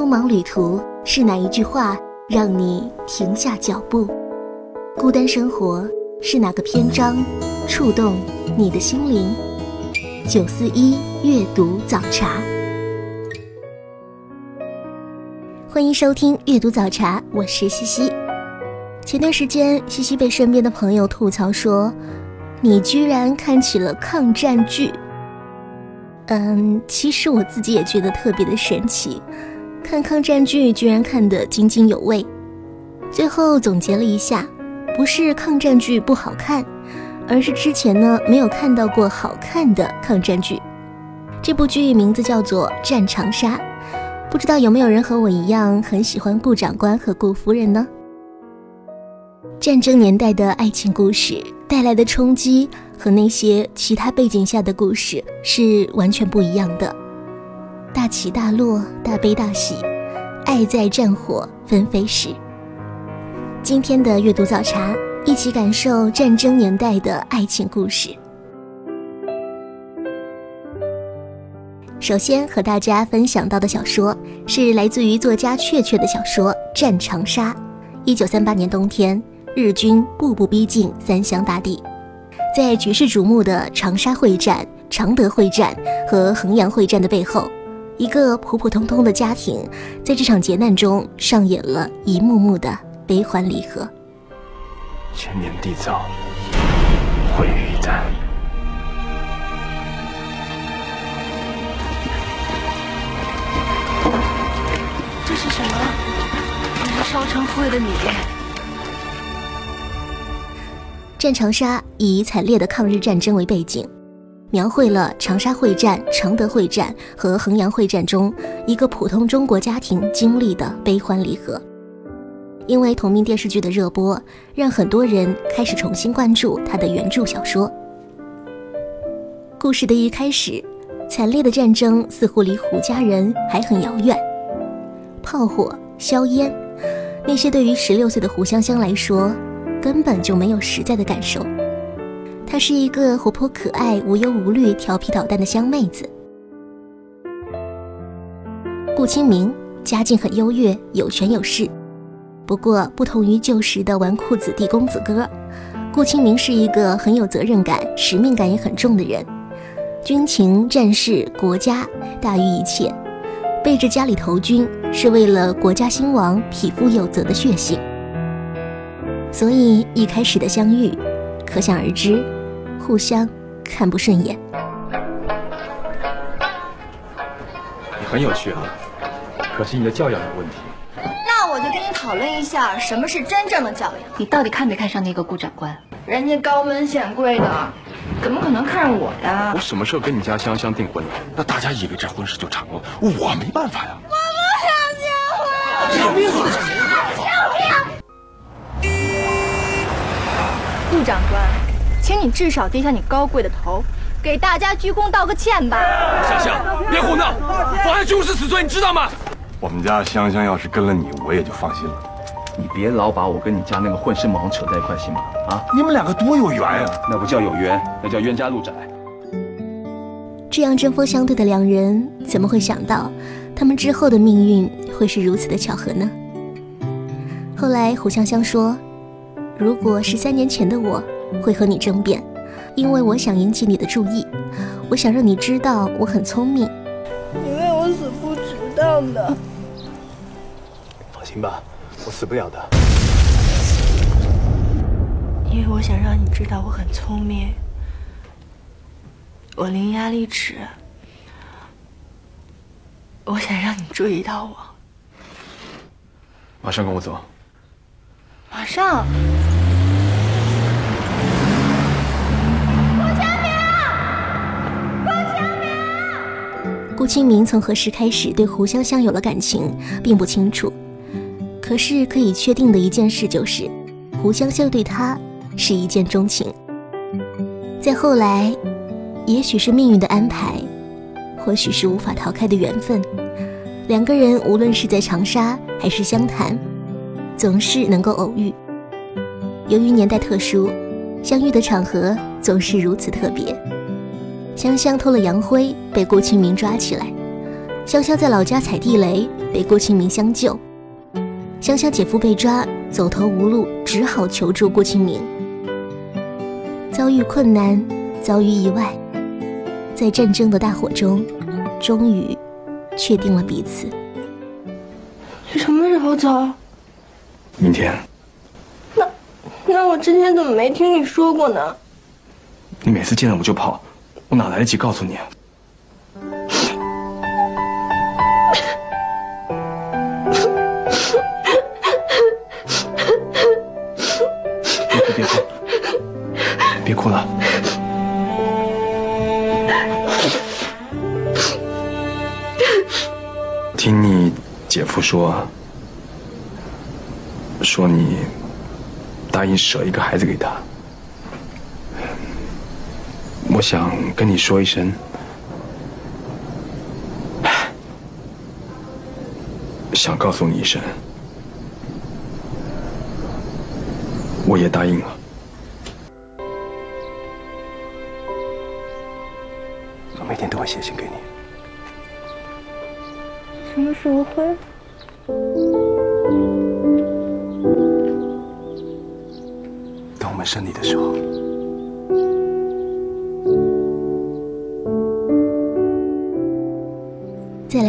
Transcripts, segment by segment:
匆忙旅途，是哪一句话让你停下脚步？孤单生活，是哪个篇章触动你的心灵？九四一阅读早茶，欢迎收听阅读早茶，我是西西。前段时间，西西被身边的朋友吐槽说：“你居然看起了抗战剧。”嗯，其实我自己也觉得特别的神奇，看抗战剧居然看得津津有味。最后总结了一下，不是抗战剧不好看，而是之前呢没有看到过好看的抗战剧。这部剧名字叫做《战长沙》，不知道有没有人和我一样很喜欢顾长官和顾夫人呢？战争年代的爱情故事带来的冲击和那些其他背景下的故事是完全不一样的。大起大落，大悲大喜，爱在战火纷飞时。今天的阅读早茶，一起感受战争年代的爱情故事。首先和大家分享到的小说是来自于作家雀雀的小说《战长沙》，一九三八年冬天。日军步步逼近三湘大地，在举世瞩目的长沙会战、常德会战和衡阳会战的背后，一个普普通通的家庭，在这场劫难中上演了一幕幕的悲欢离合。千年地造，毁于一旦。这是什么？这是烧成灰的米。战长沙以惨烈的抗日战争为背景，描绘了长沙会战、常德会战和衡阳会战中一个普通中国家庭经历的悲欢离合。因为同名电视剧的热播，让很多人开始重新关注他的原著小说。故事的一开始，惨烈的战争似乎离胡家人还很遥远，炮火、硝烟，那些对于十六岁的胡香香来说。根本就没有实在的感受。她是一个活泼可爱、无忧无虑、调皮捣蛋的香妹子。顾清明家境很优越，有权有势。不过，不同于旧时的纨绔子弟、公子哥，顾清明是一个很有责任感、使命感也很重的人。军情、战事、国家大于一切，背着家里投军是为了国家兴亡，匹夫有责的血性。所以一开始的相遇，可想而知，互相看不顺眼。你很有趣啊，可惜你的教养有问题。那我就跟你讨论一下，什么是真正的教养？你到底看没看上那个顾长官？人家高门显贵的，怎么可能看上我呀？我什么时候跟你家香香订婚了？那大家以为这婚事就成了，我没办法呀。我不想结婚。有病！顾长官，请你至少低下你高贵的头，给大家鞠躬道个歉吧。香香，别胡闹，妨碍军事死罪，你知道吗？我们家香香要是跟了你，我也就放心了。你别老把我跟你家那个混世魔王扯在一块，行吗？啊，你们两个多有缘呀！那不叫有缘，那叫冤家路窄。这样针锋相对的两人，怎么会想到他们之后的命运会是如此的巧合呢？后来胡香香说。如果是三年前的我，会和你争辩，因为我想引起你的注意，我想让你知道我很聪明。你为我死不值当的。放心吧，我死不了的。因为我想让你知道我很聪明，我伶牙俐齿，我想让你注意到我。马上跟我走。马上。顾清明从何时开始对胡香香有了感情，并不清楚。可是可以确定的一件事就是，胡香香对他是一见钟情。再后来，也许是命运的安排，或许是无法逃开的缘分，两个人无论是在长沙还是湘潭，总是能够偶遇。由于年代特殊，相遇的场合总是如此特别。香香偷了杨辉，被郭清明抓起来。香香在老家踩地雷，被郭清明相救。香香姐夫被抓，走投无路，只好求助郭清明。遭遇困难，遭遇意外，在战争的大火中，终于确定了彼此。你什么时候走？明天。那那我之前怎么没听你说过呢？你每次见了我就跑，我哪来得及告诉你？别哭，别哭，别哭了。听你姐夫说，说你答应舍一个孩子给他。我想跟你说一声，想告诉你一声，我也答应了。我每天都会写信给你。什么时候会？等我们生你的时候。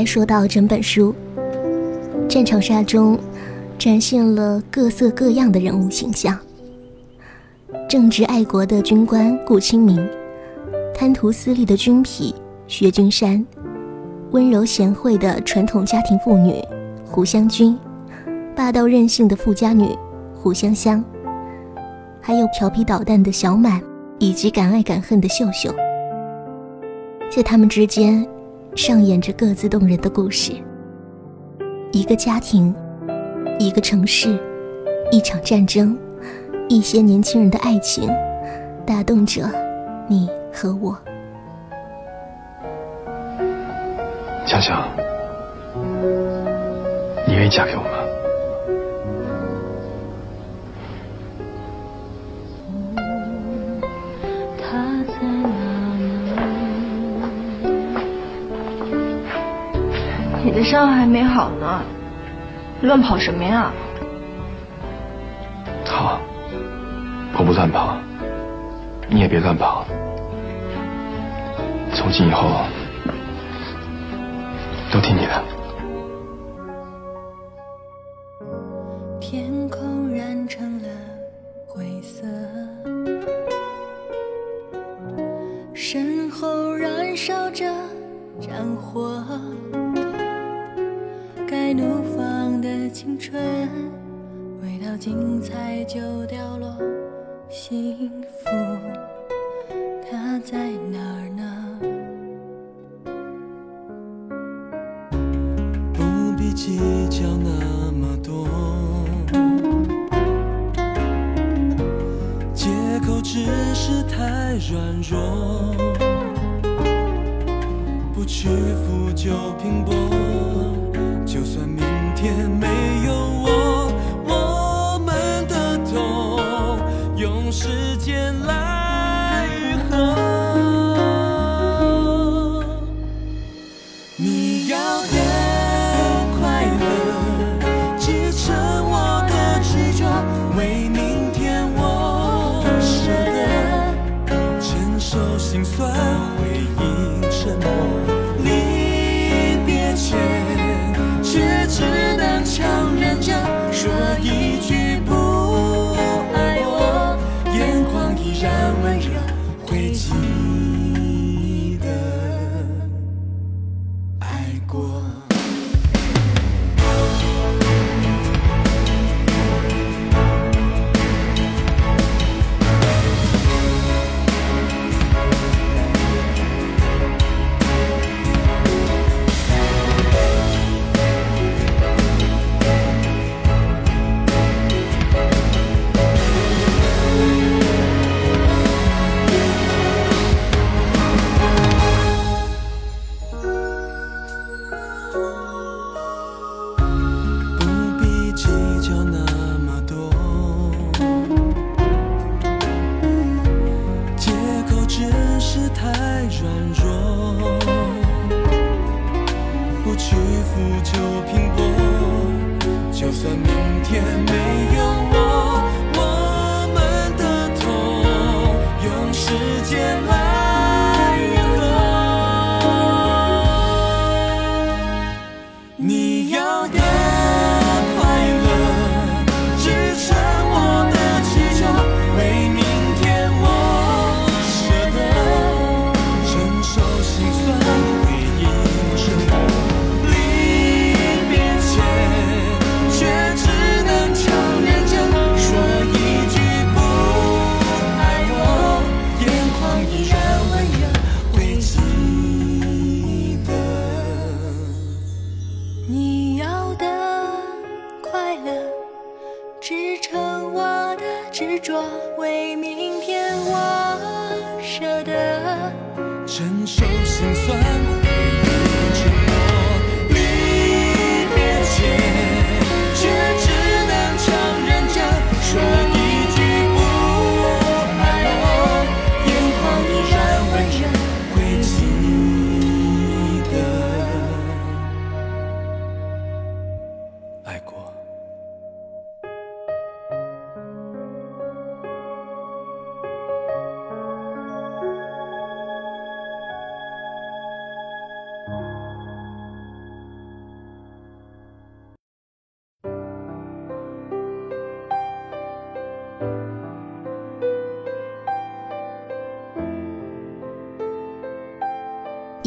来说到整本书，战场杀中展现了各色各样的人物形象：正直爱国的军官顾清明，贪图私利的军痞薛君山，温柔贤惠的传统家庭妇女胡湘君，霸道任性的富家女胡香香，还有调皮捣蛋的小满以及敢爱敢恨的秀秀，在他们之间。上演着各自动人的故事。一个家庭，一个城市，一场战争，一些年轻人的爱情，打动着你和我。香香，你愿意嫁给我吗？你的伤还没好呢，乱跑什么呀？好，我不乱跑，你也别乱跑。从今以后，都听你的。精彩就掉落。幸福，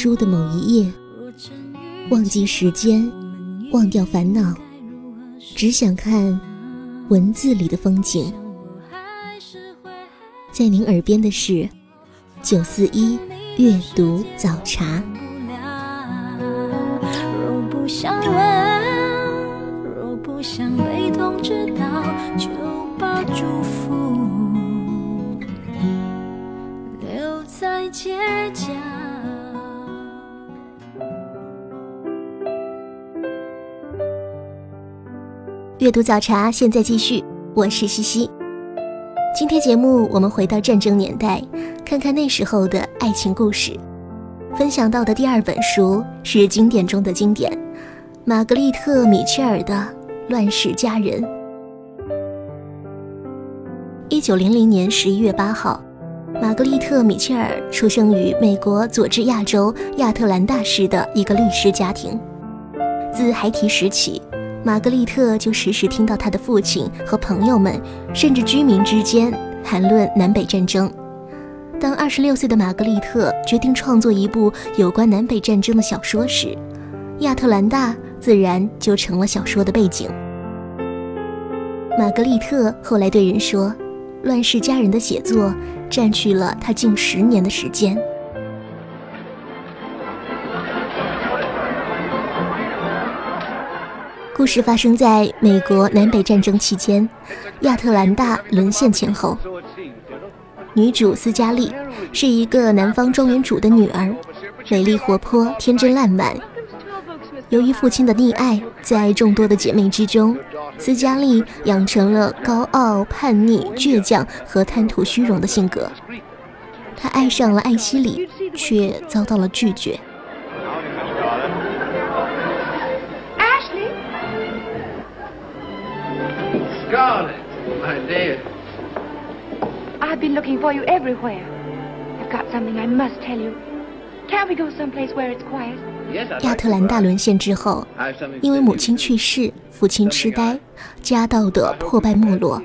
书的某一页，忘记时间，忘掉烦恼，只想看文字里的风景。在您耳边的是九四一阅读早茶。若不想问，若不想被通知到，就把祝福留在街角。阅读早茶现在继续，我是西西。今天节目我们回到战争年代，看看那时候的爱情故事。分享到的第二本书是经典中的经典，玛格丽特·米切尔的《乱世佳人》。一九零零年十一月八号，玛格丽特·米切尔出生于美国佐治亚州亚特兰大市的一个律师家庭。自孩提时起，玛格丽特就时时听到她的父亲和朋友们，甚至居民之间谈论南北战争。当二十六岁的玛格丽特决定创作一部有关南北战争的小说时，亚特兰大自然就成了小说的背景。玛格丽特后来对人说，《乱世佳人》的写作占据了她近十年的时间。事发生在美国南北战争期间，亚特兰大沦陷前后。女主斯嘉丽是一个南方庄园主的女儿，美丽活泼、天真烂漫。由于父亲的溺爱，在众多的姐妹之中，斯嘉丽养成了高傲、叛逆、倔强和贪图虚荣的性格。她爱上了艾希里，却遭到了拒绝。My dear. I've been looking for you everywhere. I've got something I must tell you. Can't we go someplace where it's quiet? 亚特兰大沦陷之后因为母亲去世，父亲痴呆，家道的破败没落，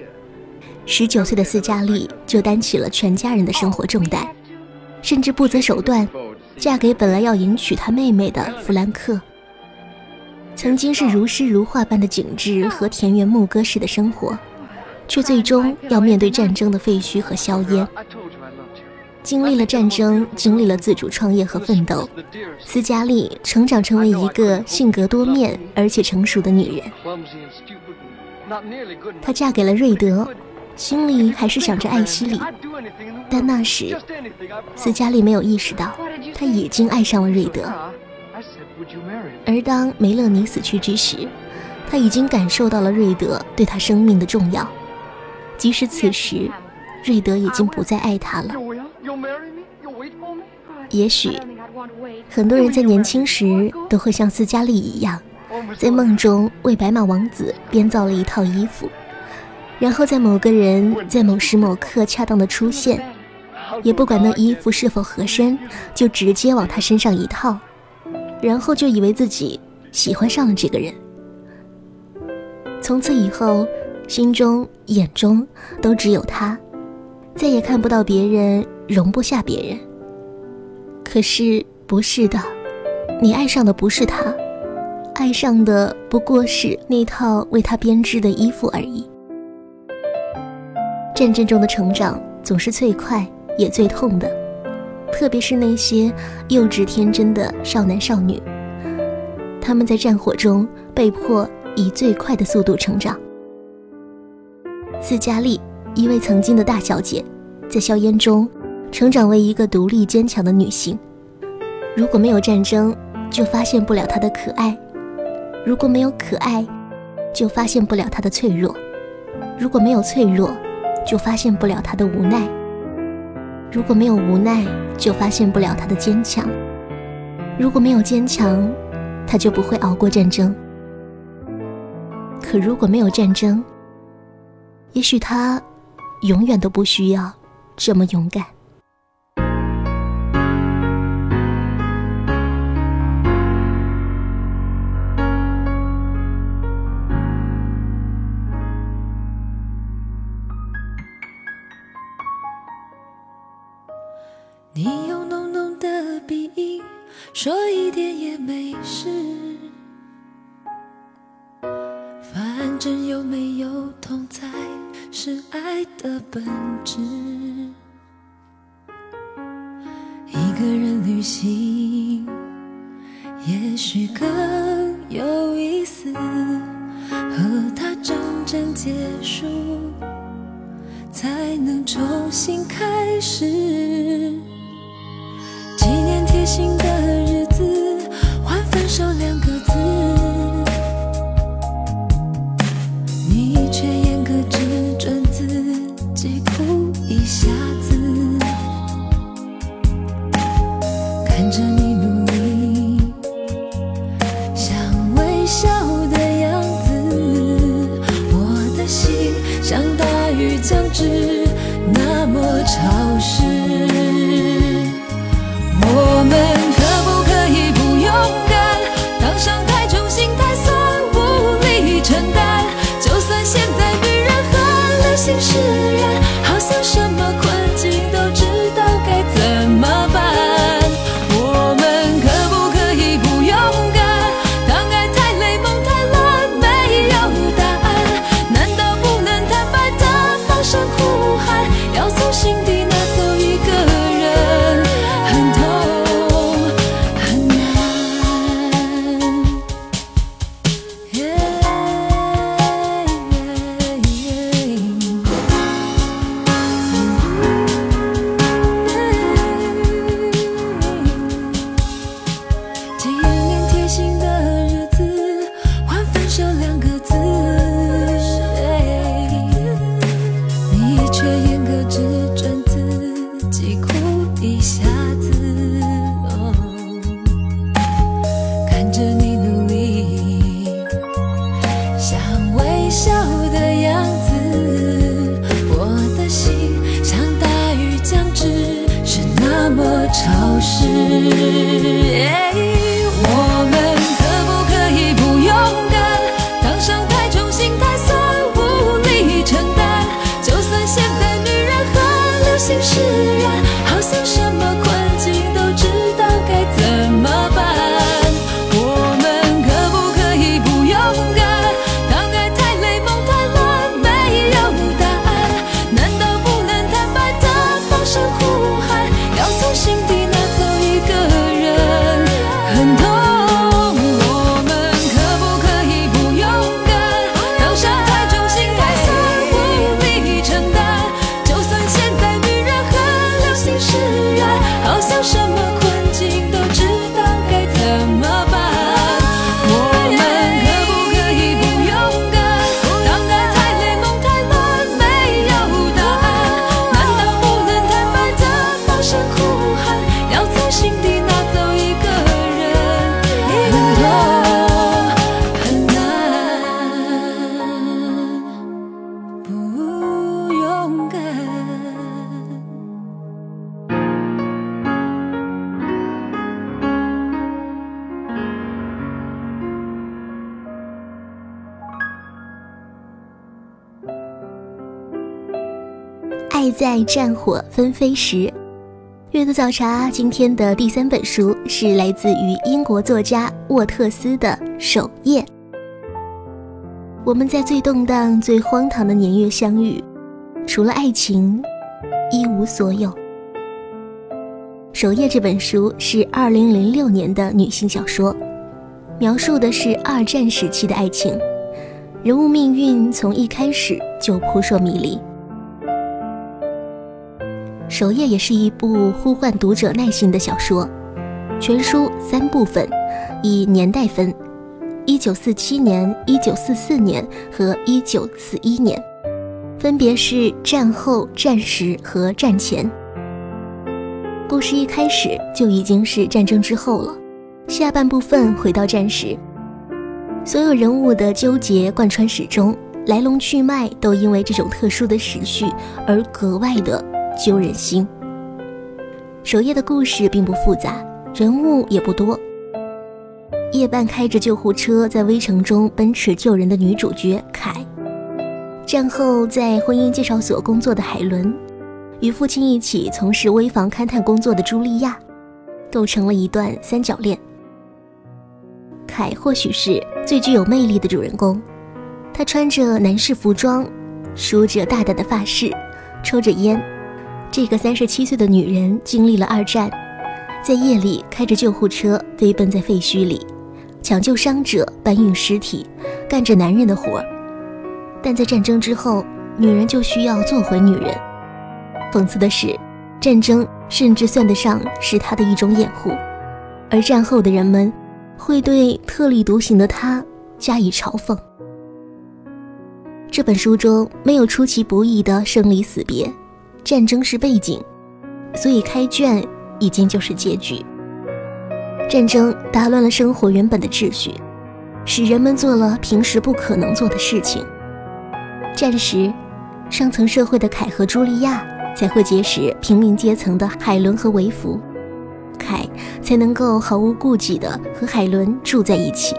十九岁的斯嘉丽就担起了全家人的生活重担，甚至不择手段，嫁给本来要迎娶她妹妹的弗兰克。曾经是如诗如画般的景致和田园牧歌式的生活，却最终要面对战争的废墟和硝烟。经历了战争，经历了自主创业和奋斗，斯嘉丽成长成为一个性格多面而且成熟的女人。她嫁给了瑞德，心里还是想着艾希里，但那时斯嘉丽没有意识到，她已经爱上了瑞德。而当梅勒尼死去之时，他已经感受到了瑞德对他生命的重要，即使此时，瑞德已经不再爱他了。也许，很多人在年轻时都会像斯嘉丽一样，在梦中为白马王子编造了一套衣服，然后在某个人在某时某刻恰当的出现，也不管那衣服是否合身，就直接往他身上一套，然后就以为自己喜欢上了这个人。从此以后，心中眼中都只有他，再也看不到别人，容不下别人。可是不是的，你爱上的不是他，爱上的不过是那套为他编织的衣服而已。战争中的成长总是最快也最痛的，特别是那些幼稚天真的少男少女，他们在战火中被迫以最快的速度成长。斯嘉丽，一位曾经的大小姐，在硝烟中。成长为一个独立坚强的女性。如果没有战争，就发现不了她的可爱；如果没有可爱，就发现不了她的脆弱；如果没有脆弱，就发现不了她的无奈；如果没有无奈，就发现不了他的坚强；如果没有坚强，他就不会熬过战争。可如果没有战争，也许他永远都不需要这么勇敢。是，反正有没有痛才是爱的本质。一个人旅行也许更有意思，和他真正结束，才能重新开始。纪念贴心的在战火纷飞时。阅读早茶，今天的第三本书是来自于英国作家沃特斯的《守夜》。我们在最动荡、最荒唐的年月相遇，除了爱情，一无所有。《守夜》这本书是二零零六年的女性小说，描述的是二战时期的爱情，人物命运从一开始就扑朔迷离。首页也是一部呼唤读者耐心的小说，全书三部分，以年代分：一九四七年、一九四四年和一九四一年，分别是战后、战时和战前。故事一开始就已经是战争之后了，下半部分回到战时，所有人物的纠结贯穿始终，来龙去脉都因为这种特殊的时序而格外的。揪人心。首页的故事并不复杂，人物也不多。夜半开着救护车在危城中奔驰救人的女主角凯，战后在婚姻介绍所工作的海伦，与父亲一起从事危房勘探工作的茱莉亚，构成了一段三角恋。凯或许是最具有魅力的主人公，她穿着男士服装，梳着大大的发饰，抽着烟。这个三十七岁的女人经历了二战，在夜里开着救护车飞奔在废墟里，抢救伤者、搬运尸体，干着男人的活儿。但在战争之后，女人就需要做回女人。讽刺的是，战争甚至算得上是她的一种掩护，而战后的人们会对特立独行的她加以嘲讽。这本书中没有出其不意的生离死别。战争是背景，所以开卷已经就是结局。战争打乱了生活原本的秩序，使人们做了平时不可能做的事情。战时，上层社会的凯和茱莉亚才会结识平民阶层的海伦和维弗，凯才能够毫无顾忌地和海伦住在一起，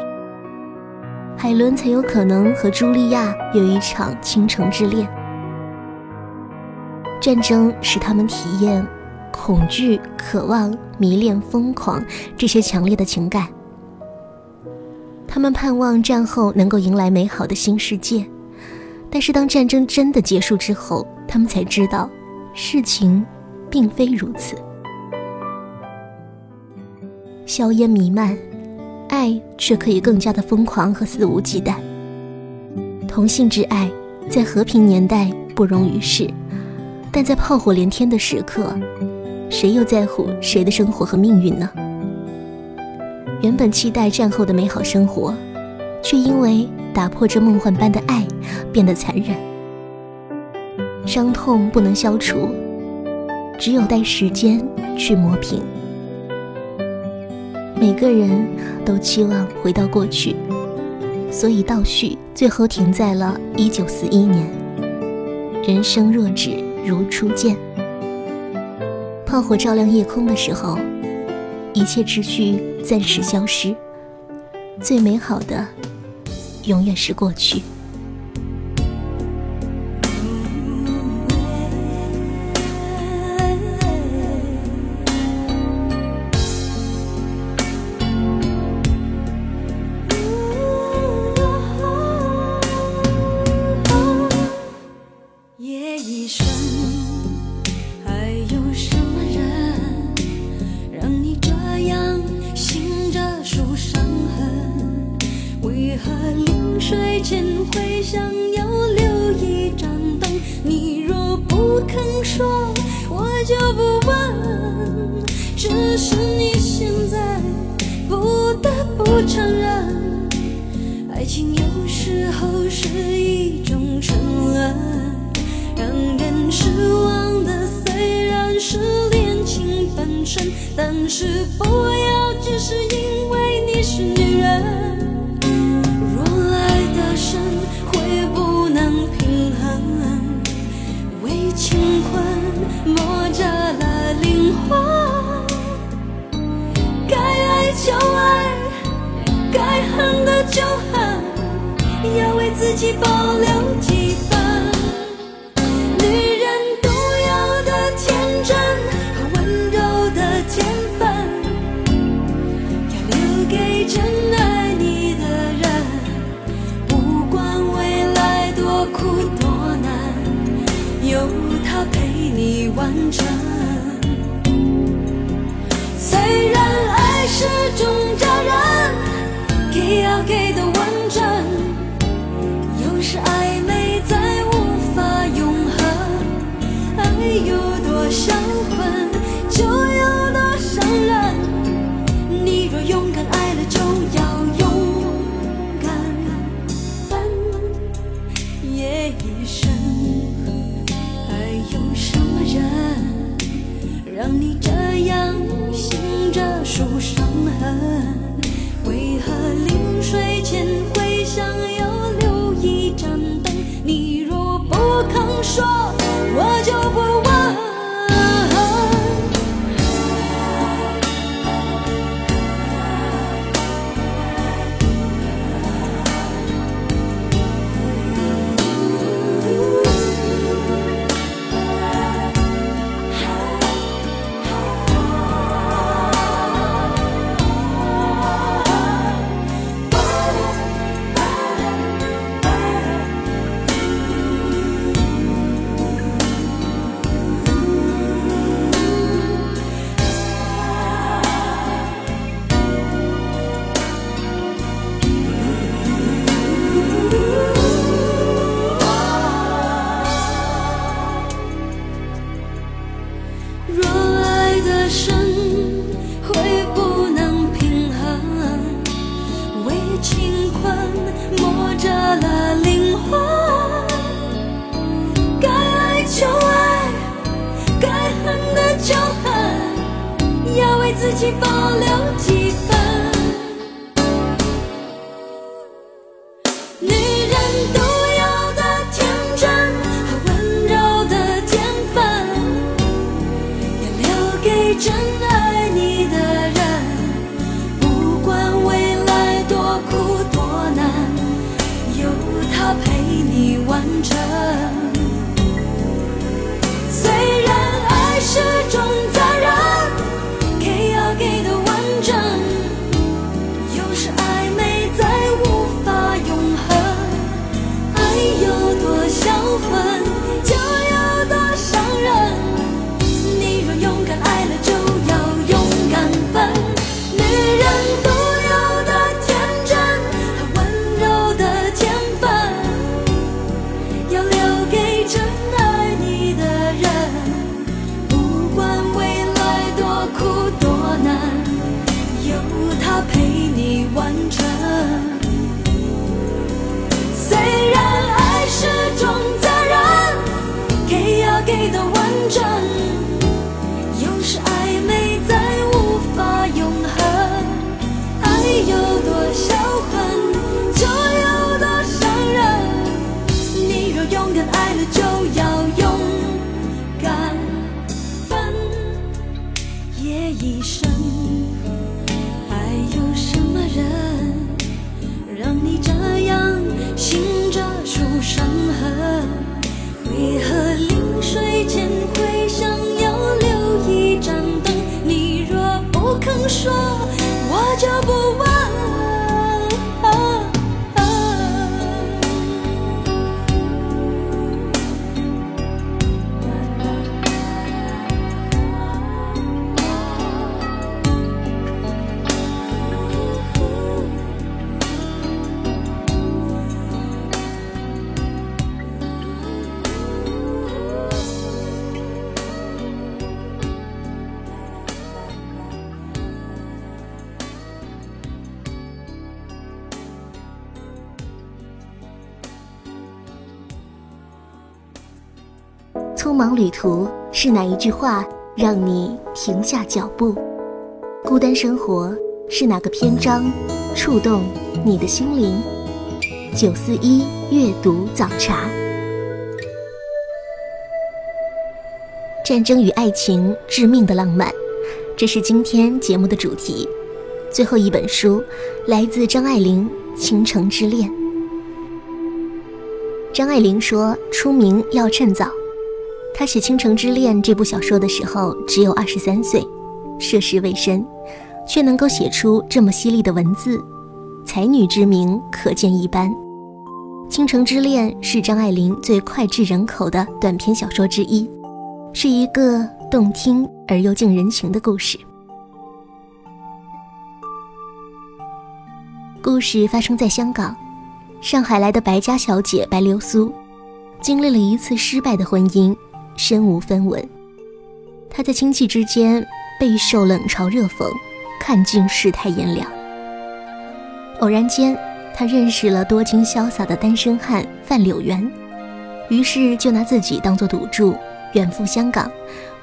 海伦才有可能和茱莉亚有一场倾城之恋。战争使他们体验恐惧、渴望、迷恋、疯狂这些强烈的情感。他们盼望战后能够迎来美好的新世界，但是当战争真的结束之后，他们才知道，事情并非如此。硝烟弥漫，爱却可以更加的疯狂和肆无忌惮。同性之爱在和平年代不容于世。但在炮火连天的时刻，谁又在乎谁的生活和命运呢？原本期待战后的美好生活，却因为打破这梦幻般的爱，变得残忍。伤痛不能消除，只有待时间去磨平。每个人都期望回到过去，所以倒叙最后停在了一九四一年。人生若只。如初见，炮火照亮夜空的时候，一切秩序暂时消失，最美好的，永远是过去。但是不要只是因为你是女人，若爱得深会不能平衡，为情困磨折了灵魂。该爱就爱，该恨的就恨，要为自己保留有他陪你完成。虽然爱是终点。旅途是哪一句话让你停下脚步？孤单生活是哪个篇章触动你的心灵？九四一阅读早茶，战争与爱情，致命的浪漫，这是今天节目的主题。最后一本书来自张爱玲《倾城之恋》。张爱玲说：“出名要趁早。”他写《倾城之恋》这部小说的时候只有二十三岁，涉世未深，却能够写出这么犀利的文字，才女之名可见一斑。《倾城之恋》是张爱玲最脍炙人口的短篇小说之一，是一个动听而又近人情的故事。故事发生在香港，上海来的白家小姐白流苏，经历了一次失败的婚姻，身无分文。他在亲戚之间备受冷嘲热讽，看尽世态炎凉。偶然间，他认识了多金潇洒的单身汉范柳原，于是就拿自己当做赌注，远赴香港，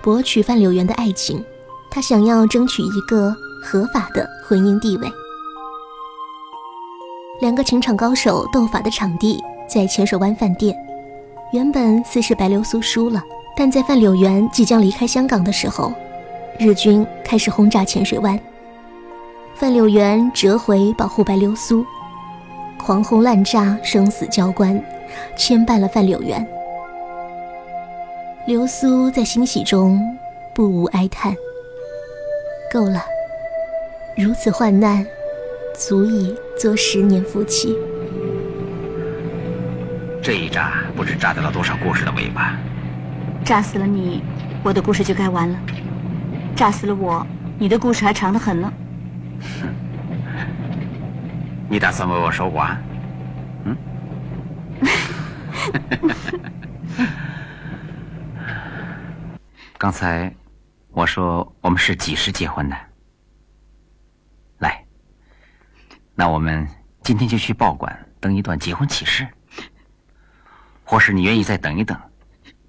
博取范柳原的爱情。他想要争取一个合法的婚姻地位。两个情场高手斗法的场地在浅水湾饭店。原本似是白流苏输了，但在范柳原即将离开香港的时候，日军开始轰炸浅水湾。范柳原折回保护白流苏，狂轰滥炸，生死交关，牵绊了范柳原。流苏在欣喜中不无哀叹：够了，如此患难。足以做十年夫妻。这一炸不知炸掉了多少故事的尾巴。炸死了你，我的故事就该完了；炸死了我，你的故事还长得很呢。你打算为我守寡？嗯？刚才我说我们是几时结婚的？来那我们今天就去报馆登一段结婚启事，或是你愿意再等一等，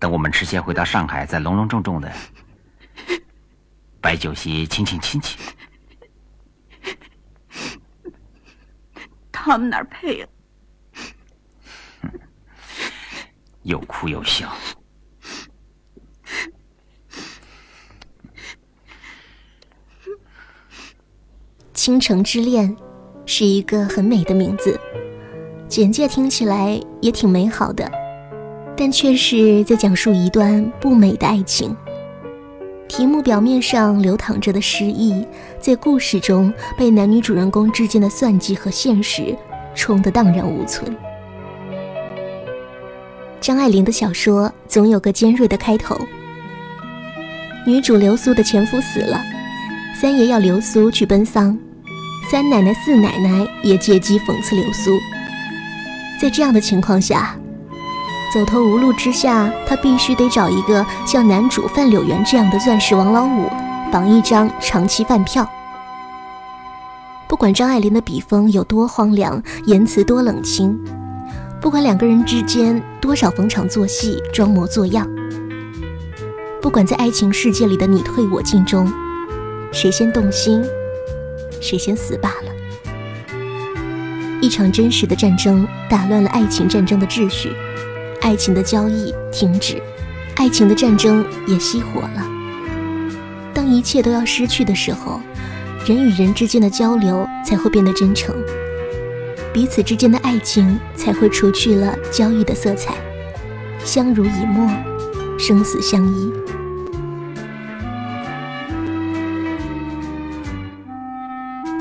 等我们迟些回到上海，再隆隆重重的摆酒席亲亲亲戚。他们哪配呀？又哭又笑。倾城之恋。是一个很美的名字，简介听起来也挺美好的，但却是在讲述一段不美的爱情。题目表面上流淌着的诗意，在故事中被男女主人公之间的算计和现实冲得荡然无存。张爱玲的小说总有个尖锐的开头，女主流苏的前夫死了，三爷要流苏去奔丧。三奶奶、四奶奶也借机讽刺流苏。在这样的情况下，走投无路之下，他必须得找一个像男主范柳原这样的钻石王老五，绑一张长期饭票。不管张爱玲的笔锋有多荒凉，言辞多冷清，不管两个人之间多少逢场作戏、装模作样，不管在爱情世界里的你退我进中，谁先动心？谁先死罢了。一场真实的战争打乱了爱情战争的秩序，爱情的交易停止，爱情的战争也熄火了。当一切都要失去的时候，人与人之间的交流才会变得真诚，彼此之间的爱情才会除去了交易的色彩，相濡以沫，生死相依。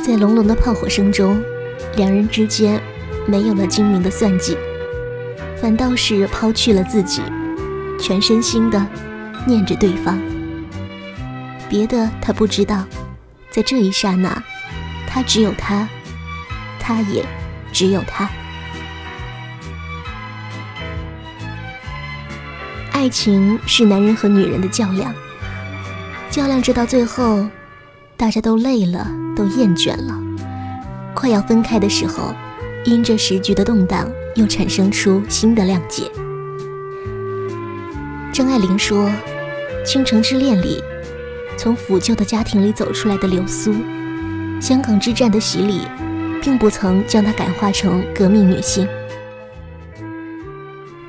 在隆隆的炮火声中，两人之间没有了精明的算计，反倒是抛去了自己，全身心的念着对方。别的他不知道，在这一刹那，他只有他，他也只有他。爱情是男人和女人的较量，较量着到最后。大家都累了，都厌倦了，快要分开的时候，因着时局的动荡，又产生出新的谅解。张爱玲说，《倾城之恋》里，从腐旧的家庭里走出来的流苏，香港之战的洗礼，并不曾将她感化成革命女性。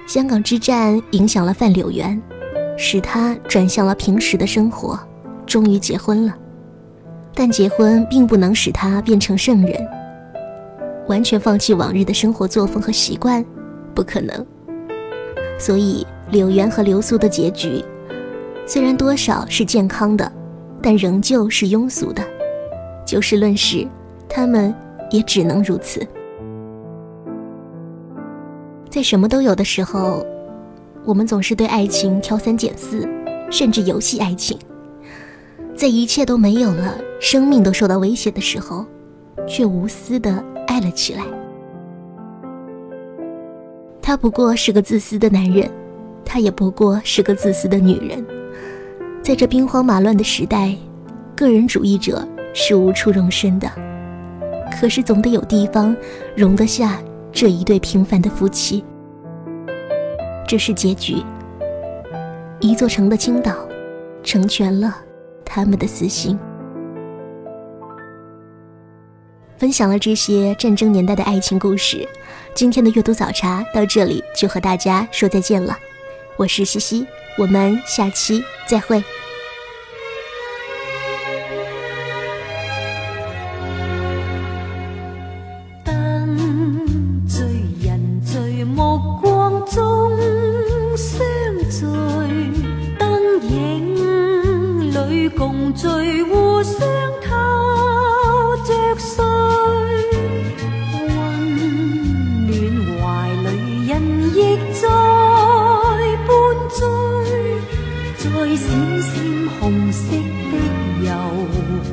香港之战影响了范柳原，使她转向了平时的生活，终于结婚了。但结婚并不能使他变成圣人，完全放弃往日的生活作风和习惯，不可能。所以柳原和流苏的结局，虽然多少是健康的，但仍旧是庸俗的。就事论事，他们也只能如此。在什么都有的时候，我们总是对爱情挑三拣四，甚至游戏爱情。在一切都没有了，生命都受到威胁的时候，却无私的爱了起来。他不过是个自私的男人，她也不过是个自私的女人。在这兵荒马乱的时代，个人主义者是无处容身的。可是总得有地方容得下这一对平凡的夫妻。这是结局。一座城的倾倒，成全了他们的私心。分享了这些战争年代的爱情故事，今天的阅读早茶到这里就和大家说再见了。我是西西，我们下期再会。闪闪红色的油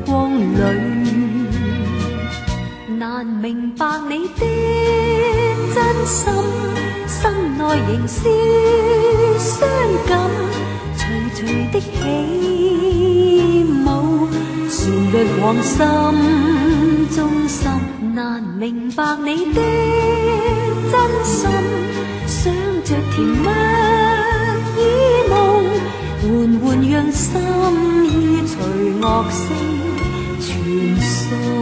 光里。难明白你的真心，心内仍是伤感。徐徐的起舞，旋律往心中心。难明白你的真心，想着甜蜜，缓缓让心意随乐声传送。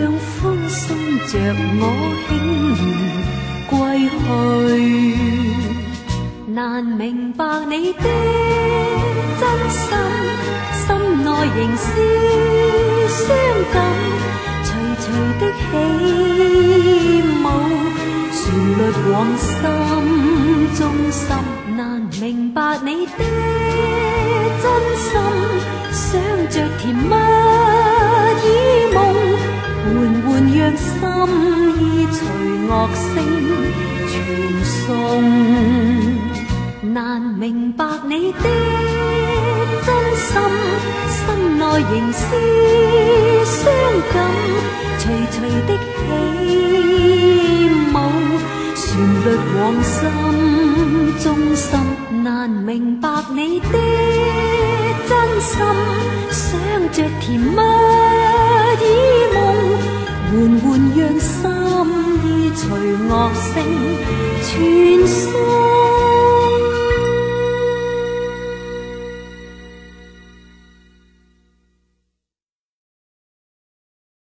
让风送着我轻言归去。难明白你的真心，心内仍是伤感。徐徐的起舞，旋律往心中心。难明白你的真心，想着甜蜜，让心意随乐声传送。难明白你的真心，心内仍是伤感。徐徐的起舞，旋律往心中深。难明白你的真心，想着甜蜜耳梦，缓缓让心意随乐声传送。